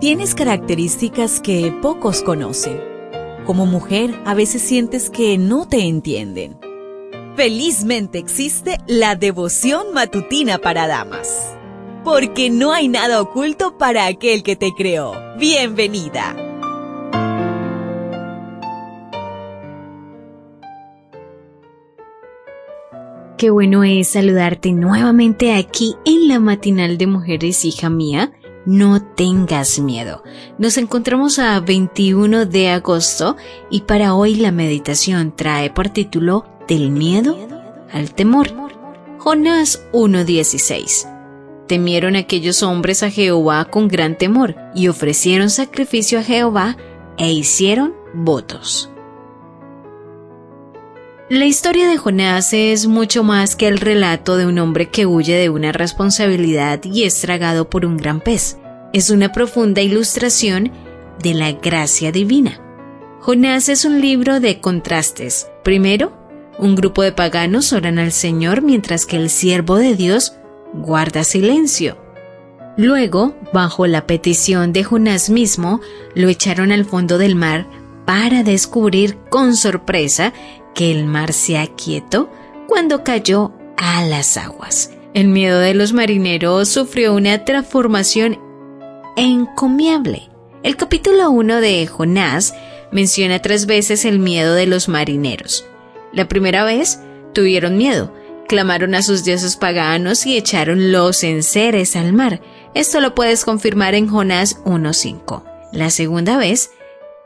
Tienes características que pocos conocen. Como mujer, a veces sientes que no te entienden. Felizmente existe la devoción matutina para damas. Porque no hay nada oculto para aquel que te creó. Bienvenida. Qué bueno es saludarte nuevamente aquí en la matinal de mujeres, hija mía no tengas miedo. Nos encontramos a 21 de agosto y para hoy la meditación trae por título Del miedo al temor. Jonás 1.16. Temieron aquellos hombres a Jehová con gran temor y ofrecieron sacrificio a Jehová e hicieron votos. La historia de Jonás es mucho más que el relato de un hombre que huye de una responsabilidad y es tragado por un gran pez es una profunda ilustración de la gracia divina. Jonás es un libro de contrastes. Primero, un grupo de paganos oran al Señor mientras que el siervo de Dios guarda silencio. Luego, bajo la petición de Jonás mismo, lo echaron al fondo del mar para descubrir con sorpresa que el mar se aquietó cuando cayó a las aguas. El miedo de los marineros sufrió una transformación encomiable. El capítulo 1 de Jonás menciona tres veces el miedo de los marineros. La primera vez tuvieron miedo, clamaron a sus dioses paganos y echaron los enseres al mar. Esto lo puedes confirmar en Jonás 1.5. La segunda vez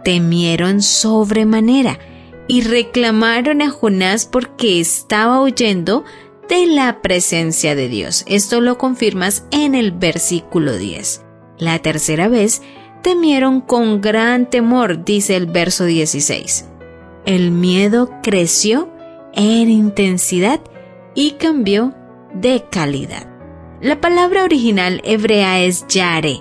temieron sobremanera y reclamaron a Jonás porque estaba huyendo de la presencia de Dios. Esto lo confirmas en el versículo 10. La tercera vez temieron con gran temor, dice el verso 16. El miedo creció en intensidad y cambió de calidad. La palabra original hebrea es yare,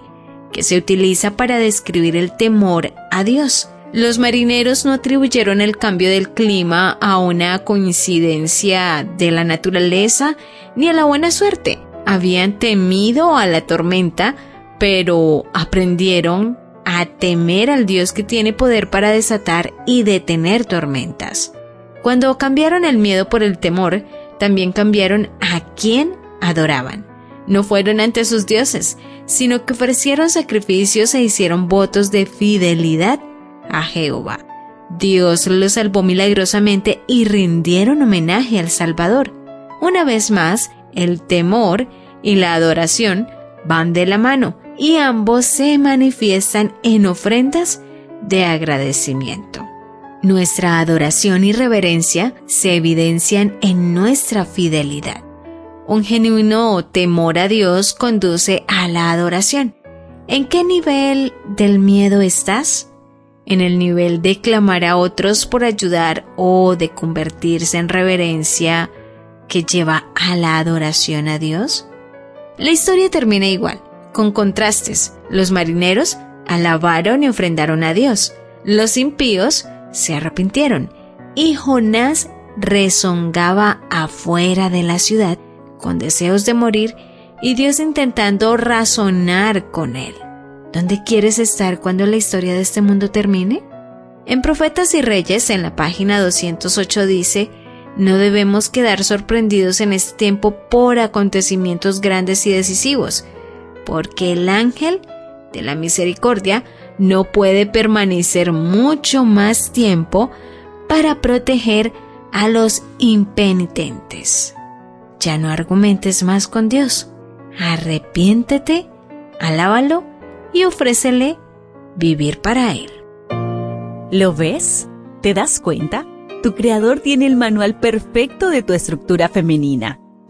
que se utiliza para describir el temor a Dios. Los marineros no atribuyeron el cambio del clima a una coincidencia de la naturaleza ni a la buena suerte. Habían temido a la tormenta pero aprendieron a temer al Dios que tiene poder para desatar y detener tormentas. Cuando cambiaron el miedo por el temor, también cambiaron a quién adoraban. No fueron ante sus dioses, sino que ofrecieron sacrificios e hicieron votos de fidelidad a Jehová. Dios los salvó milagrosamente y rindieron homenaje al Salvador. Una vez más, el temor y la adoración van de la mano y ambos se manifiestan en ofrendas de agradecimiento. Nuestra adoración y reverencia se evidencian en nuestra fidelidad. Un genuino temor a Dios conduce a la adoración. ¿En qué nivel del miedo estás? ¿En el nivel de clamar a otros por ayudar o de convertirse en reverencia que lleva a la adoración a Dios? La historia termina igual con contrastes. Los marineros alabaron y ofrendaron a Dios. Los impíos se arrepintieron. Y Jonás rezongaba afuera de la ciudad con deseos de morir y Dios intentando razonar con él. ¿Dónde quieres estar cuando la historia de este mundo termine? En Profetas y Reyes, en la página 208 dice, no debemos quedar sorprendidos en este tiempo por acontecimientos grandes y decisivos, porque el ángel de la misericordia no puede permanecer mucho más tiempo para proteger a los impenitentes. Ya no argumentes más con Dios. Arrepiéntete, alábalo y ofrécele vivir para Él. ¿Lo ves? ¿Te das cuenta? Tu creador tiene el manual perfecto de tu estructura femenina.